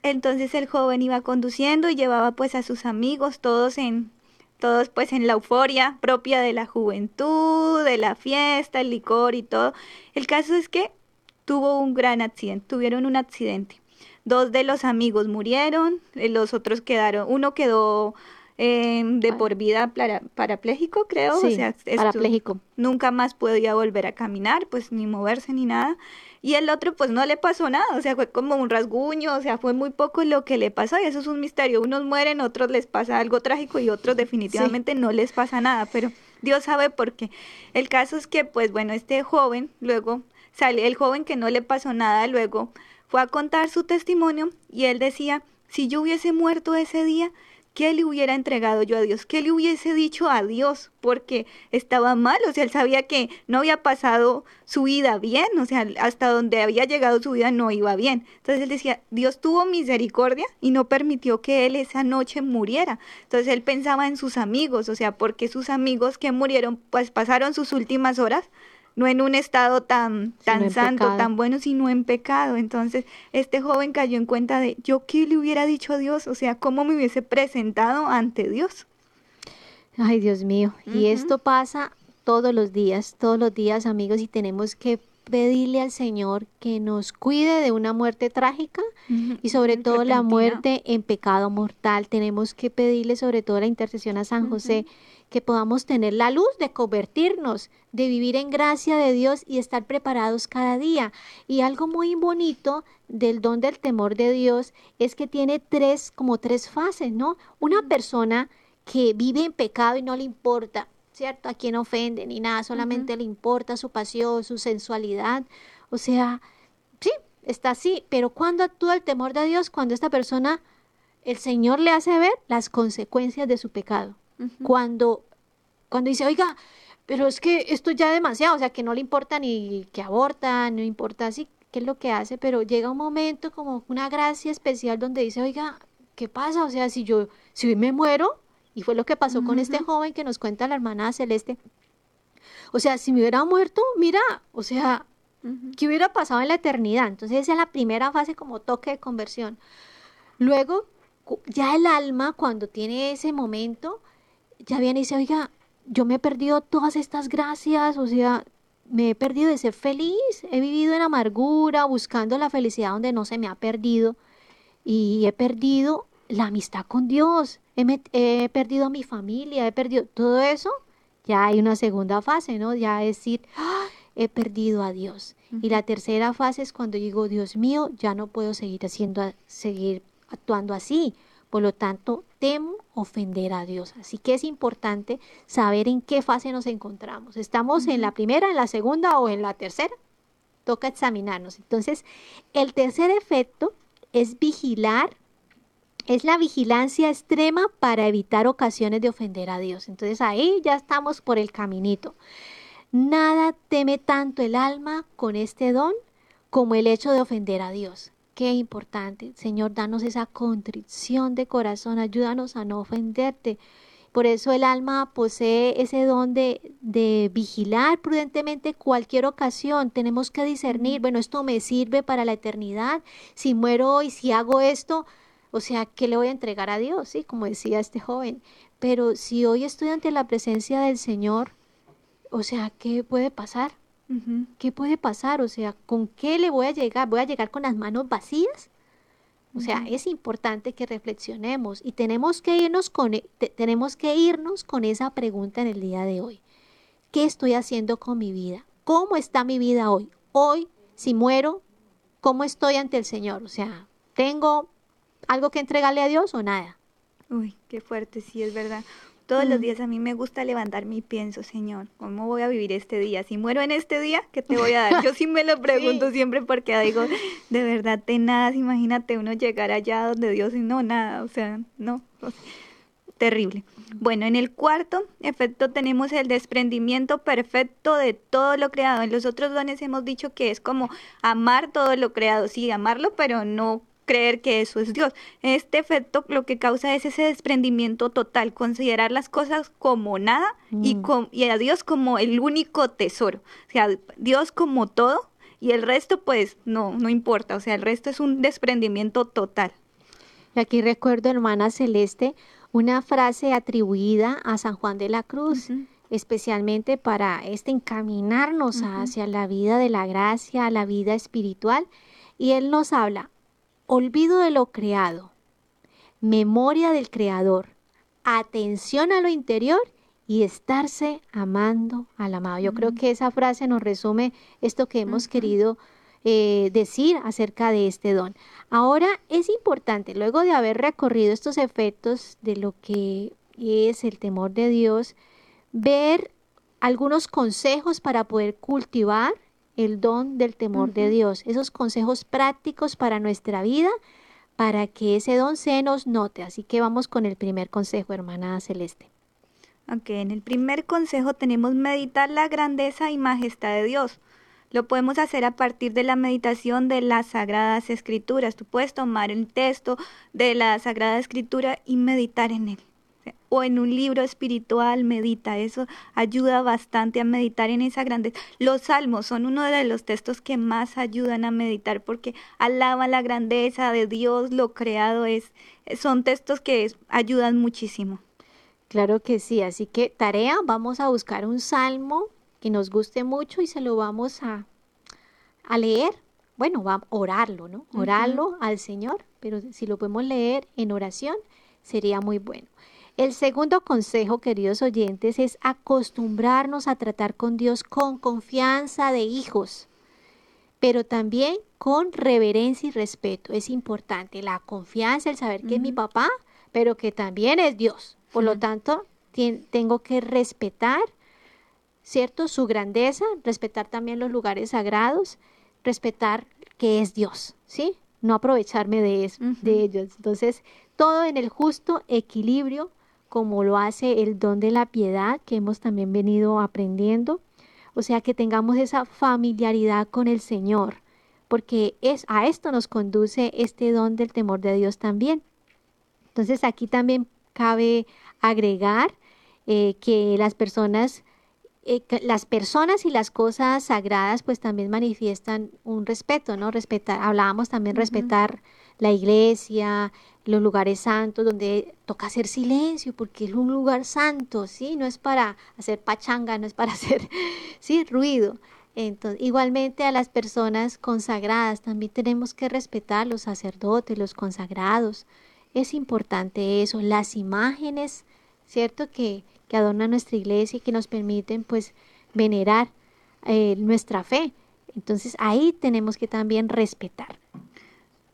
Entonces el joven iba conduciendo y llevaba pues a sus amigos todos en todos pues en la euforia propia de la juventud, de la fiesta, el licor y todo. El caso es que tuvo un gran accidente, tuvieron un accidente. Dos de los amigos murieron, eh, los otros quedaron, uno quedó eh, de por vida parapléjico, creo, o sea, parapléjico. Nunca más podía volver a caminar, pues ni moverse ni nada y el otro pues no le pasó nada, o sea, fue como un rasguño, o sea, fue muy poco lo que le pasó y eso es un misterio, unos mueren, otros les pasa algo trágico y otros definitivamente no les pasa nada, pero Dios sabe por qué. El caso es que pues bueno, este joven luego el joven que no le pasó nada luego fue a contar su testimonio y él decía, si yo hubiese muerto ese día, ¿qué le hubiera entregado yo a Dios? ¿Qué le hubiese dicho a Dios? Porque estaba mal, o sea, él sabía que no había pasado su vida bien, o sea, hasta donde había llegado su vida no iba bien. Entonces él decía, Dios tuvo misericordia y no permitió que él esa noche muriera. Entonces él pensaba en sus amigos, o sea, porque sus amigos que murieron, pues pasaron sus últimas horas no en un estado tan, tan santo, tan bueno, sino en pecado. Entonces, este joven cayó en cuenta de, yo qué le hubiera dicho a Dios, o sea, cómo me hubiese presentado ante Dios. Ay, Dios mío, y esto pasa todos los días, todos los días, amigos, y tenemos que pedirle al Señor que nos cuide de una muerte trágica y sobre todo la muerte en pecado mortal. Tenemos que pedirle sobre todo la intercesión a San José que podamos tener la luz de convertirnos, de vivir en gracia de Dios y estar preparados cada día. Y algo muy bonito del don del temor de Dios es que tiene tres, como tres fases, ¿no? Una persona que vive en pecado y no le importa, ¿cierto? A quien ofende ni nada, solamente le importa su pasión, su sensualidad. O sea, sí, está así, pero cuando actúa el temor de Dios, cuando esta persona, el Señor le hace ver las consecuencias de su pecado cuando, cuando dice, oiga, pero es que esto ya es demasiado, o sea, que no le importa ni que aborta, no importa así qué es lo que hace, pero llega un momento como una gracia especial donde dice, oiga, ¿qué pasa? O sea, si yo, si hoy me muero, y fue lo que pasó con este joven que nos cuenta la hermana Celeste, o sea, si me hubiera muerto, mira, o sea, ¿qué hubiera pasado en la eternidad? Entonces esa es la primera fase como toque de conversión. Luego, ya el alma, cuando tiene ese momento, ya viene y dice, oiga, yo me he perdido todas estas gracias, o sea, me he perdido de ser feliz, he vivido en amargura, buscando la felicidad donde no se me ha perdido y he perdido la amistad con Dios, he, perdido a mi familia, he perdido todo eso, ya hay una segunda fase, ¿no? Ya decir, ¡ah! he perdido a Dios. Y la tercera fase es cuando digo, Dios mío, ya no puedo seguir haciendo, seguir actuando así. Por lo tanto, temo ofender a Dios. Así que es importante saber en qué fase nos encontramos. ¿Estamos en la primera, en la segunda o en la tercera? Toca examinarnos. Entonces, el tercer efecto es vigilar, es la vigilancia extrema para evitar ocasiones de ofender a Dios. Entonces ahí ya estamos por el caminito. Nada teme tanto el alma con este don como el hecho de ofender a Dios. Qué importante. Señor, danos esa contrición de corazón, ayúdanos a no ofenderte. Por eso el alma posee ese don de, de, vigilar prudentemente cualquier ocasión. Tenemos que discernir, bueno, esto me sirve para la eternidad. Si muero hoy, si hago esto, o sea, ¿qué le voy a entregar a Dios? Sí, como decía este joven. Pero si hoy estoy ante la presencia del Señor, o sea, ¿qué puede pasar? ¿Qué puede pasar? O sea, ¿con qué le voy a llegar? ¿Voy a llegar con las manos vacías? O sea, es importante que reflexionemos y tenemos que irnos con e, tenemos que irnos con esa pregunta en el día de hoy. ¿Qué estoy haciendo con mi vida? ¿Cómo está mi vida hoy? Hoy, si muero, ¿cómo estoy ante el Señor? O sea, ¿tengo algo que entregarle a Dios o nada? Uy, qué fuerte, sí, es verdad. Todos los mm. días a mí me gusta levantarme y pienso, Señor, ¿cómo voy a vivir este día? Si muero en este día, ¿qué te voy a dar? Yo sí me lo pregunto siempre porque digo, de verdad, tenaz, imagínate uno llegar allá donde Dios y no, nada, o sea, no, terrible. Bueno, en el cuarto efecto tenemos el desprendimiento perfecto de todo lo creado. En los otros dones hemos dicho que es como amar todo lo creado, sí, amarlo, pero no creer que eso es Dios. Este efecto lo que causa es ese desprendimiento total, considerar las cosas como nada y, mm. y a Dios como el único tesoro. O sea, Dios como todo y el resto pues no, no importa. O sea, el resto es un desprendimiento total. Y aquí recuerdo, hermana Celeste, una frase atribuida a San Juan de la Cruz. especialmente para este encaminarnos hacia la vida de la gracia, la vida espiritual. Y él nos habla, olvido de lo creado, memoria del creador, atención a lo interior y estarse amando al amado. Yo creo que esa frase nos resume esto que hemos querido eh, decir acerca de este don. Ahora es importante, luego de haber recorrido estos efectos de lo que es el temor de Dios, ver algunos consejos para poder cultivar el don del temor de Dios, esos consejos prácticos para nuestra vida, para que ese don se nos note. Así que vamos con el primer consejo, hermana Celeste. Ok, en el primer consejo tenemos meditar la grandeza y majestad de Dios. Lo podemos hacer a partir de la meditación de las Sagradas Escrituras. Tú puedes tomar el texto de la Sagrada Escritura y meditar en él o en un libro espiritual, medita. Eso ayuda bastante a meditar en esa grandeza. Los salmos son uno de los textos que más ayudan a meditar porque alaban la grandeza de Dios, lo creado es. Son textos que ayudan muchísimo. Claro que sí, así que tarea, vamos a buscar un salmo que nos guste mucho y se lo vamos a, a leer. Bueno, va a orarlo, ¿no? Orarlo al Señor, pero si lo podemos leer en oración, sería muy bueno. El segundo consejo, queridos oyentes, es acostumbrarnos a tratar con Dios con confianza de hijos, pero también con reverencia y respeto. Es importante la confianza, el saber que es mi papá, pero que también es Dios. Por lo tanto, tengo que respetar, ¿cierto? Su grandeza, respetar también los lugares sagrados, respetar que es Dios, ¿sí? No aprovecharme de, eso, de ellos. Entonces, todo en el justo equilibrio como lo hace el don de la piedad que hemos también venido aprendiendo. O sea, que tengamos esa familiaridad con el Señor, porque es a esto nos conduce este don del temor de Dios también. Entonces aquí también cabe agregar eh, que las personas eh, las personas y las cosas sagradas pues también manifiestan un respeto, ¿no? Respetar, hablábamos también respetar la iglesia, los lugares santos donde toca hacer silencio porque es un lugar santo, ¿sí? No es para hacer pachanga, no es para hacer, ¿sí? Ruido. Entonces, igualmente a las personas consagradas, también tenemos que respetar los sacerdotes, los consagrados. Es importante eso, las imágenes, ¿cierto? Que, que adornan nuestra iglesia y que nos permiten pues venerar eh, nuestra fe. Entonces ahí tenemos que también respetar.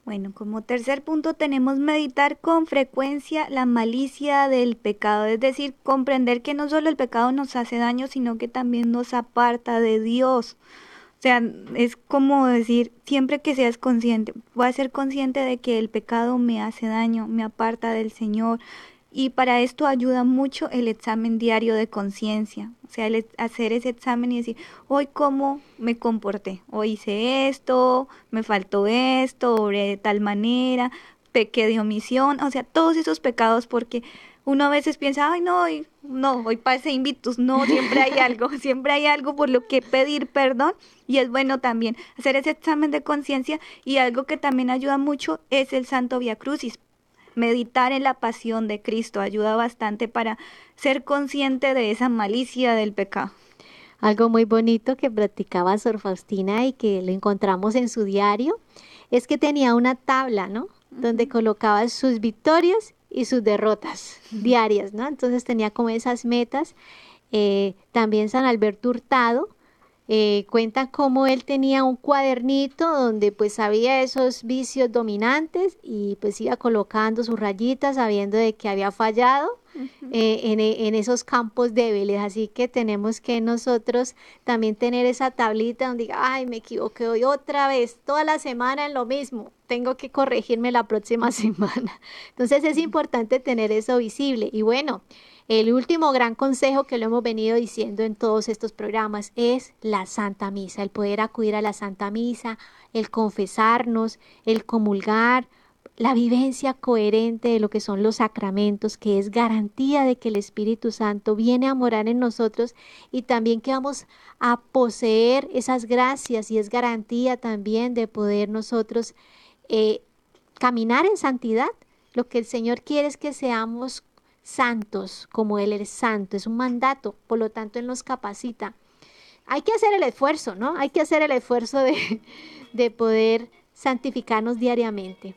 Bueno, como tercer punto tenemos meditar con frecuencia la malicia del pecado, es decir, comprender que no solo el pecado nos hace daño, sino que también nos aparta de Dios. O sea, es como decir, siempre que seas consciente, voy a ser consciente de que el pecado me hace daño, me aparta del Señor, y para esto ayuda mucho el examen diario de conciencia, o sea, el hacer ese examen y decir, hoy cómo me comporté, hoy hice esto, me faltó esto, obré de tal manera, pequé de omisión, o sea, todos esos pecados porque uno a veces piensa, ay no, hoy, no, hoy pase invitus, no, siempre hay algo, siempre hay algo por lo que pedir perdón y es bueno también hacer ese examen de conciencia y algo que también ayuda mucho es el Santo Via Crucis, meditar en la pasión de Cristo ayuda bastante para ser consciente de esa malicia del pecado. Algo muy bonito que practicaba Sor Faustina y que lo encontramos en su diario es que tenía una tabla, ¿no? Donde colocaba sus victorias y sus derrotas diarias, ¿no? Entonces tenía como esas metas. Eh, también San Alberto Hurtado eh, cuenta cómo él tenía un cuadernito donde pues había esos vicios dominantes y pues iba colocando sus rayitas sabiendo de que había fallado eh, en, en, esos campos débiles. Así que tenemos que nosotros también tener esa tablita donde diga, ay, me equivoqué hoy otra vez, toda la semana en lo mismo, tengo que corregirme la próxima semana. Entonces es importante tener eso visible. Y bueno, el último gran consejo que lo hemos venido diciendo en todos estos programas es la Santa Misa, el poder acudir a la Santa Misa, el confesarnos, el comulgar, la vivencia coherente de lo que son los sacramentos, que es garantía de que el Espíritu Santo viene a morar en nosotros y también que vamos a poseer esas gracias y es garantía también de poder nosotros eh, caminar en santidad. Lo que el Señor quiere es que seamos santos como Él es santo. Es un mandato, por lo tanto Él nos capacita. Hay que hacer el esfuerzo, ¿no? Hay que hacer el esfuerzo de, de poder santificarnos diariamente.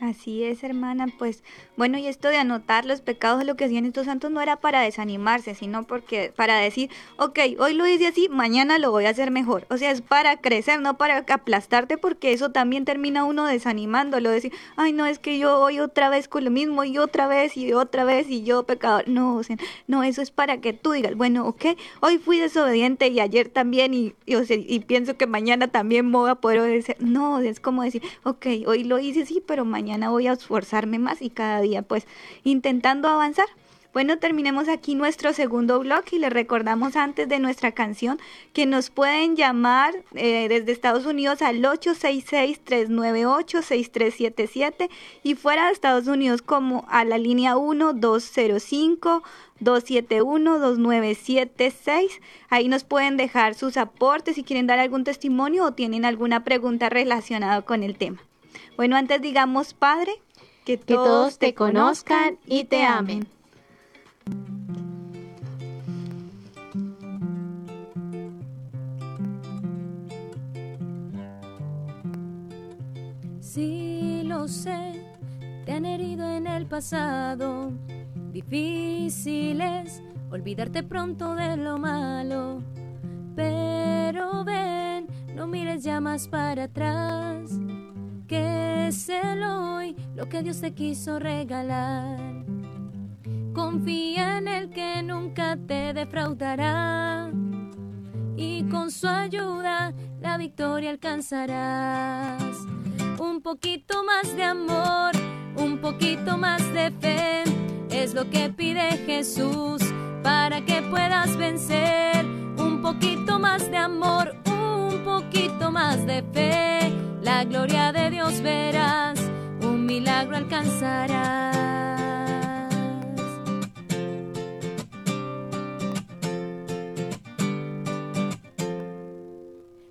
Así es, hermana. Pues bueno, y esto de anotar los pecados de lo que hacían estos santos no era para desanimarse, sino porque para decir, ok, hoy lo hice así, mañana lo voy a hacer mejor. O sea, es para crecer, no para aplastarte, porque eso también termina uno desanimándolo. Decir, ay, no, es que yo hoy otra vez con lo mismo y otra vez y otra vez y yo pecador. No, o sea, no, eso es para que tú digas, bueno, ok, hoy fui desobediente y ayer también y, y, o sea, y pienso que mañana también voy a poder obedecer. No, es como decir, ok, hoy lo hice así, pero mañana mañana voy a esforzarme más y cada día pues intentando avanzar. Bueno, terminemos aquí nuestro segundo blog y les recordamos antes de nuestra canción que nos pueden llamar eh, desde Estados Unidos al 866-398-6377 y fuera de Estados Unidos como a la línea 1-205. 271-2976. Ahí nos pueden dejar sus aportes si quieren dar algún testimonio o tienen alguna pregunta relacionada con el tema. Bueno, antes digamos, Padre, que, todos, te conozcan y te amen. Sí, lo sé, te han herido en el pasado. Difícil es olvidarte pronto de lo malo. Pero ven, no mires ya más para atrás que es el hoy lo que Dios te quiso regalar. Confía en el que nunca te defraudará y con su ayuda la victoria alcanzarás. Un poquito más de amor, un poquito más de fe, es lo que pide Jesús para que puedas vencer. Un poquito más de amor, un poquito más de fe la gloria de Dios verás, un milagro alcanzarás.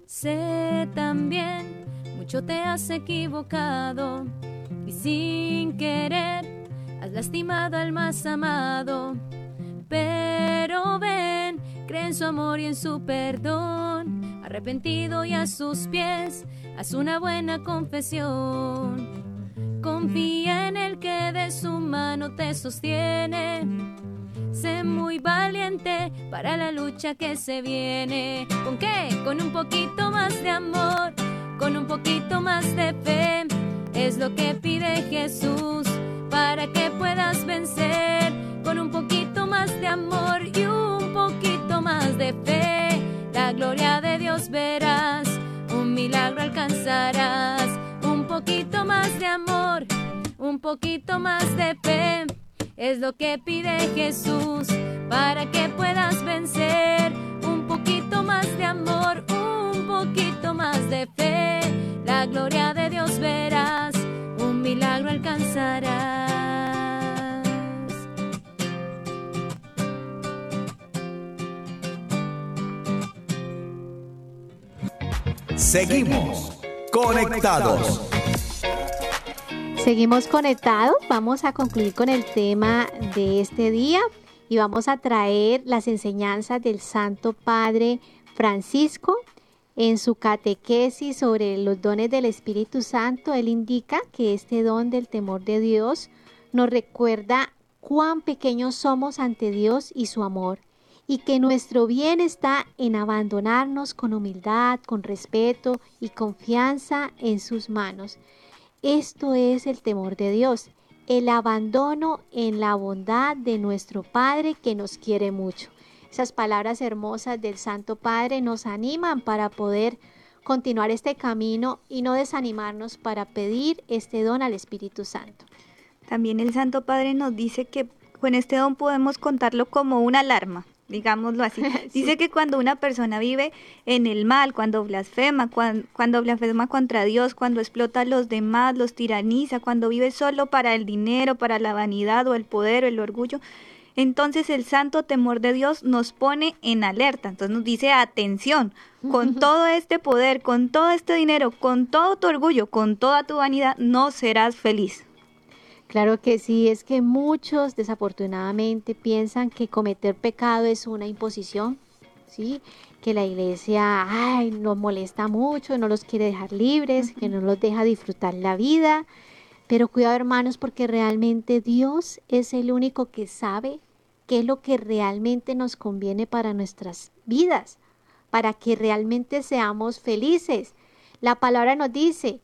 Sé también, mucho te has equivocado y sin querer has lastimado al más amado. Pero ven, cree en su amor y en su perdón arrepentido y a sus pies, haz una buena confesión. Confía en el que de su mano te sostiene. Sé muy valiente para la lucha que se viene. ¿Con qué? Con un poquito más de amor, con un poquito más de fe. Es lo que pide Jesús para que puedas vencer. Gloria de Dios verás, un milagro alcanzarás. Un poquito más de amor, un poquito más de fe es lo que pide Jesús para que puedas vencer. Un poquito más de amor, un poquito más de fe. La gloria de Dios verás, un milagro alcanzarás. Seguimos conectados. Seguimos conectados, vamos a concluir con el tema de este día y vamos a traer las enseñanzas del Santo Padre Francisco. En su catequesis sobre los dones del Espíritu Santo, él indica que este don del temor de Dios nos recuerda cuán pequeños somos ante Dios y su amor, y que nuestro bien está en abandonarnos con humildad, con respeto y confianza en sus manos. Esto es el temor de Dios, el abandono en la bondad de nuestro Padre que nos quiere mucho. Esas palabras hermosas del Santo Padre nos animan para poder continuar este camino y no desanimarnos para pedir este don al Espíritu Santo. También el Santo Padre nos dice que con este don podemos contarlo como una alarma digámoslo así. Dice que cuando una persona vive en el mal, cuando blasfema, cuando, blasfema contra Dios, cuando explota a los demás, los tiraniza, cuando vive solo para el dinero, para la vanidad o el poder o el orgullo, entonces el santo temor de Dios nos pone en alerta. Entonces nos dice, atención, con todo este poder, con todo este dinero, con todo tu orgullo, con toda tu vanidad, no serás feliz. Claro que sí, es que muchos desafortunadamente piensan que cometer pecado es una imposición, ¿sí? Que la iglesia, ay, nos molesta mucho, no los quiere dejar libres, que no los deja disfrutar la vida. Pero cuidado hermanos, porque realmente Dios es el único que sabe qué es lo que realmente nos conviene para nuestras vidas, para que realmente seamos felices. La palabra nos dice,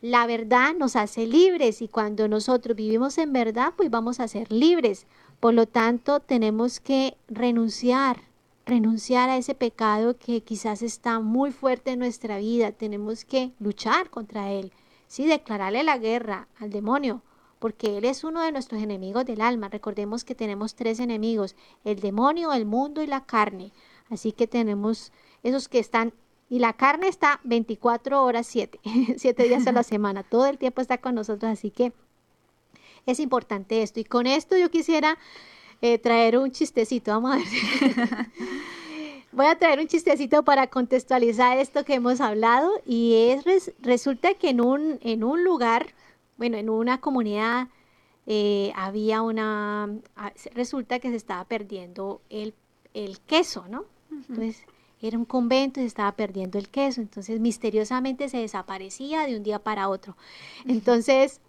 la verdad nos hace libres y cuando nosotros vivimos en verdad, pues vamos a ser libres. Por lo tanto, tenemos que renunciar, renunciar a ese pecado que quizás está muy fuerte en nuestra vida. Tenemos que luchar contra él, sí, declararle la guerra al demonio, porque él es uno de nuestros enemigos del alma. Recordemos que tenemos tres enemigos, el demonio, el mundo y la carne. Así que tenemos esos que están y la carne está 24 horas 7, 7 días a la semana, todo el tiempo está con nosotros, así que es importante esto. Y con esto yo quisiera eh, traer un chistecito, vamos a ver. Voy a traer un chistecito para contextualizar esto que hemos hablado y es resulta que en un, en un lugar, bueno, en una comunidad eh, había una, ah, resulta que se estaba perdiendo el, el queso, ¿no? Entonces, era un convento y se estaba perdiendo el queso, entonces misteriosamente se desaparecía de un día para otro. Entonces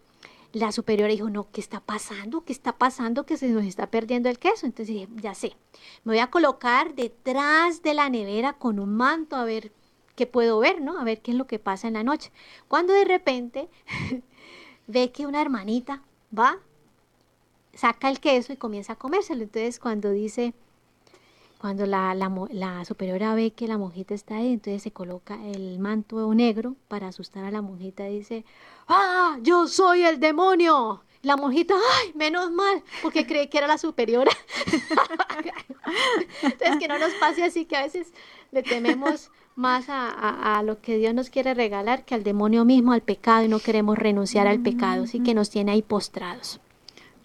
la superiora dijo, no, ¿qué está pasando? ¿Qué está pasando que se nos está perdiendo el queso? Entonces dije, ya sé, me voy a colocar detrás de la nevera con un manto a ver qué puedo ver, ¿no? A ver qué es lo que pasa en la noche. Cuando de repente ve que una hermanita va, saca el queso y comienza a comérselo. Entonces cuando dice, cuando la, la, superiora ve que la monjita está ahí, entonces se coloca el manto negro para asustar a la monjita y dice, ¡Ah, yo soy el demonio! La monjita, ¡ay, menos mal! Porque cree que era la superiora. entonces que no nos pase así, que a veces le tememos más a, a, lo que Dios nos quiere regalar que al demonio mismo, al pecado, y no queremos renunciar al pecado, así que nos tiene ahí postrados.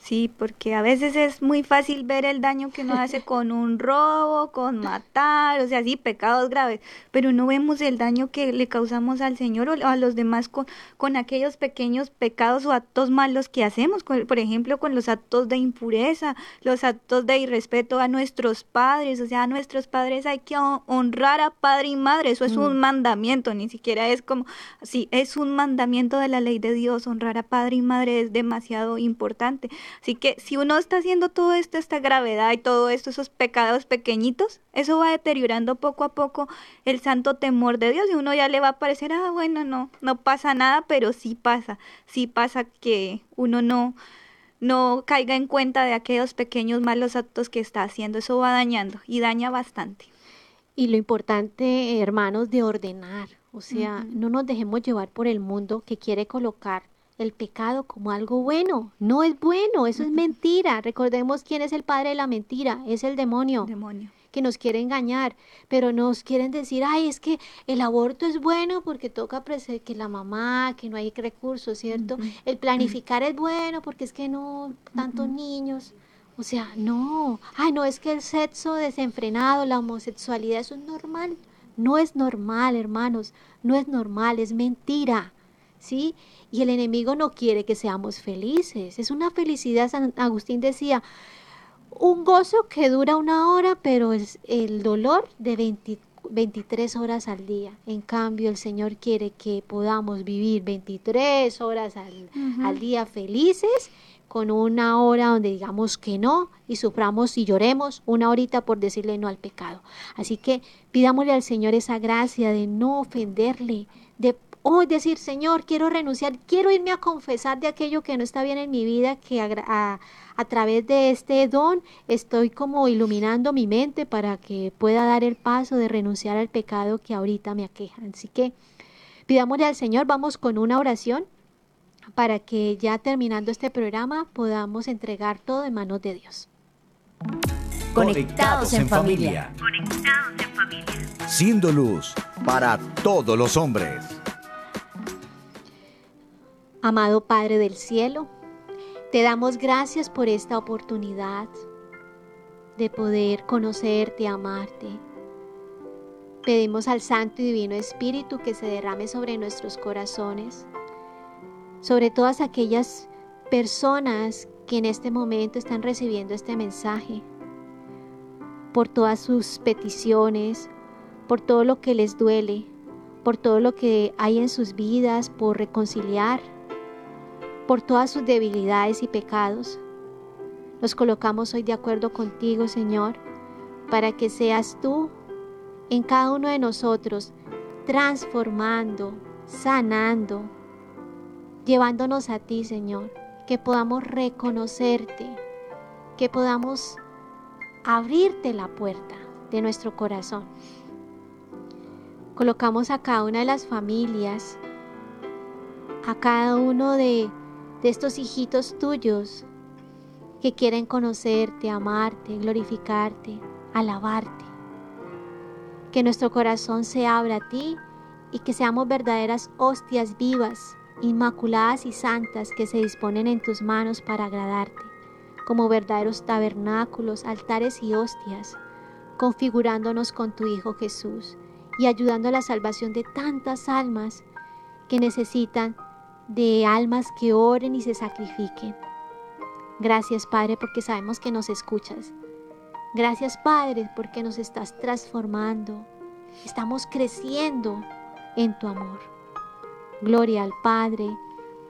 Sí, porque a veces es muy fácil ver el daño que uno hace con un robo, con matar, o sea, sí, pecados graves, pero no vemos el daño que le causamos al Señor o a los demás con, con aquellos pequeños pecados o actos malos que hacemos, por ejemplo, con los actos de impureza, los actos de irrespeto a nuestros padres, o sea, a nuestros padres hay que honrar a padre y madre, eso es un mm. mandamiento, ni siquiera es como, sí, es un mandamiento de la ley de Dios, honrar a padre y madre es demasiado importante. Así que si uno está haciendo todo esto, esta gravedad y todo esto, esos pecados pequeñitos, eso va deteriorando poco a poco el santo temor de Dios y uno ya le va a parecer, ah, bueno, no, no pasa nada, pero sí pasa, sí pasa que uno no, no caiga en cuenta de aquellos pequeños malos actos que está haciendo, eso va dañando y daña bastante. Y lo importante, hermanos, de ordenar, o sea, no nos dejemos llevar por el mundo que quiere colocar el pecado como algo bueno. No es bueno, eso es mentira. Recordemos quién es el padre de la mentira, es el demonio. Demonio. Que nos quiere engañar, pero nos quieren decir, ay, es que el aborto es bueno porque toca que la mamá, que no hay recursos, ¿cierto? El planificar es bueno porque es que no tantos niños. O sea, no, ay, no, es que el sexo desenfrenado, la homosexualidad, eso es normal. No es normal, hermanos, no es normal, es mentira. ¿Sí? Y el enemigo no quiere que seamos felices. Es una felicidad, San Agustín decía, un gozo que dura una hora, pero es el dolor de 23 horas al día. En cambio, el Señor quiere que podamos vivir 23 horas al, al día felices con una hora donde digamos que no y suframos y lloremos una horita por decirle no al pecado. Así que pidámosle al Señor esa gracia de no ofenderle, de Hoy decir, Señor, quiero renunciar, quiero irme a confesar de aquello que no está bien en mi vida, que a, a, través de este don estoy como iluminando mi mente para que pueda dar el paso de renunciar al pecado que ahorita me aqueja. Así que pidámosle al Señor, vamos con una oración para que ya terminando este programa podamos entregar todo en manos de Dios. Conectados en familia. Conectados en familia. Siendo luz para todos los hombres. Amado Padre del Cielo, te damos gracias por esta oportunidad de poder conocerte, amarte. Pedimos al Santo y Divino Espíritu que se derrame sobre nuestros corazones, sobre todas aquellas personas que en este momento están recibiendo este mensaje, por todas sus peticiones, por todo lo que les duele, por todo lo que hay en sus vidas, por reconciliar por todas sus debilidades y pecados. Nos colocamos hoy de acuerdo contigo, Señor, para que seas tú en cada uno de nosotros transformando, sanando, llevándonos a ti, Señor, que podamos reconocerte, que podamos abrirte la puerta de nuestro corazón. Colocamos a cada una de las familias, a cada uno de de estos hijitos tuyos que quieren conocerte, amarte, glorificarte, alabarte. Que nuestro corazón se abra a ti y que seamos verdaderas hostias vivas, inmaculadas y santas que se disponen en tus manos para agradarte, como verdaderos tabernáculos, altares y hostias, configurándonos con tu Hijo Jesús y ayudando a la salvación de tantas almas que necesitan de almas que oren y se sacrifiquen. Gracias Padre porque sabemos que nos escuchas. Gracias Padre porque nos estás transformando. Estamos creciendo en tu amor. Gloria al Padre,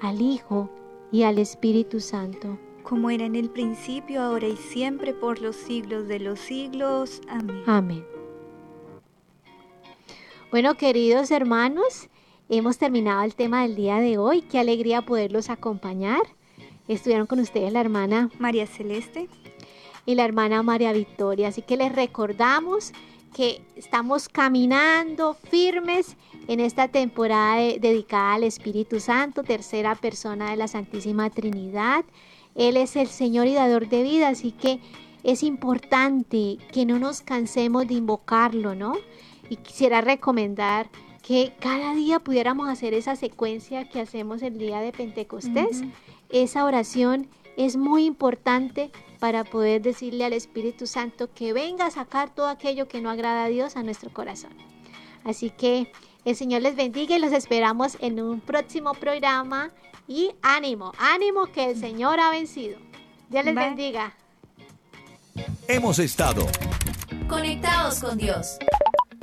al Hijo y al Espíritu Santo. Como era en el principio, ahora y siempre, por los siglos de los siglos. Amén. Amén. Bueno, queridos hermanos, Hemos terminado el tema del día de hoy. Qué alegría poderlos acompañar. Estuvieron con ustedes la hermana María Celeste y la hermana María Victoria. Así que les recordamos que estamos caminando firmes en esta temporada dedicada al Espíritu Santo, tercera persona de la Santísima Trinidad. Él es el Señor y dador de vida, así que es importante que no nos cansemos de invocarlo, ¿no? Y quisiera recomendar que cada día pudiéramos hacer esa secuencia que hacemos el día de Pentecostés, esa oración es muy importante para poder decirle al Espíritu Santo que venga a sacar todo aquello que no agrada a Dios a nuestro corazón. Así que el Señor les bendiga y los esperamos en un próximo programa. Y ánimo, ánimo que el Señor ha vencido. Dios les bendiga. Hemos estado conectados con Dios.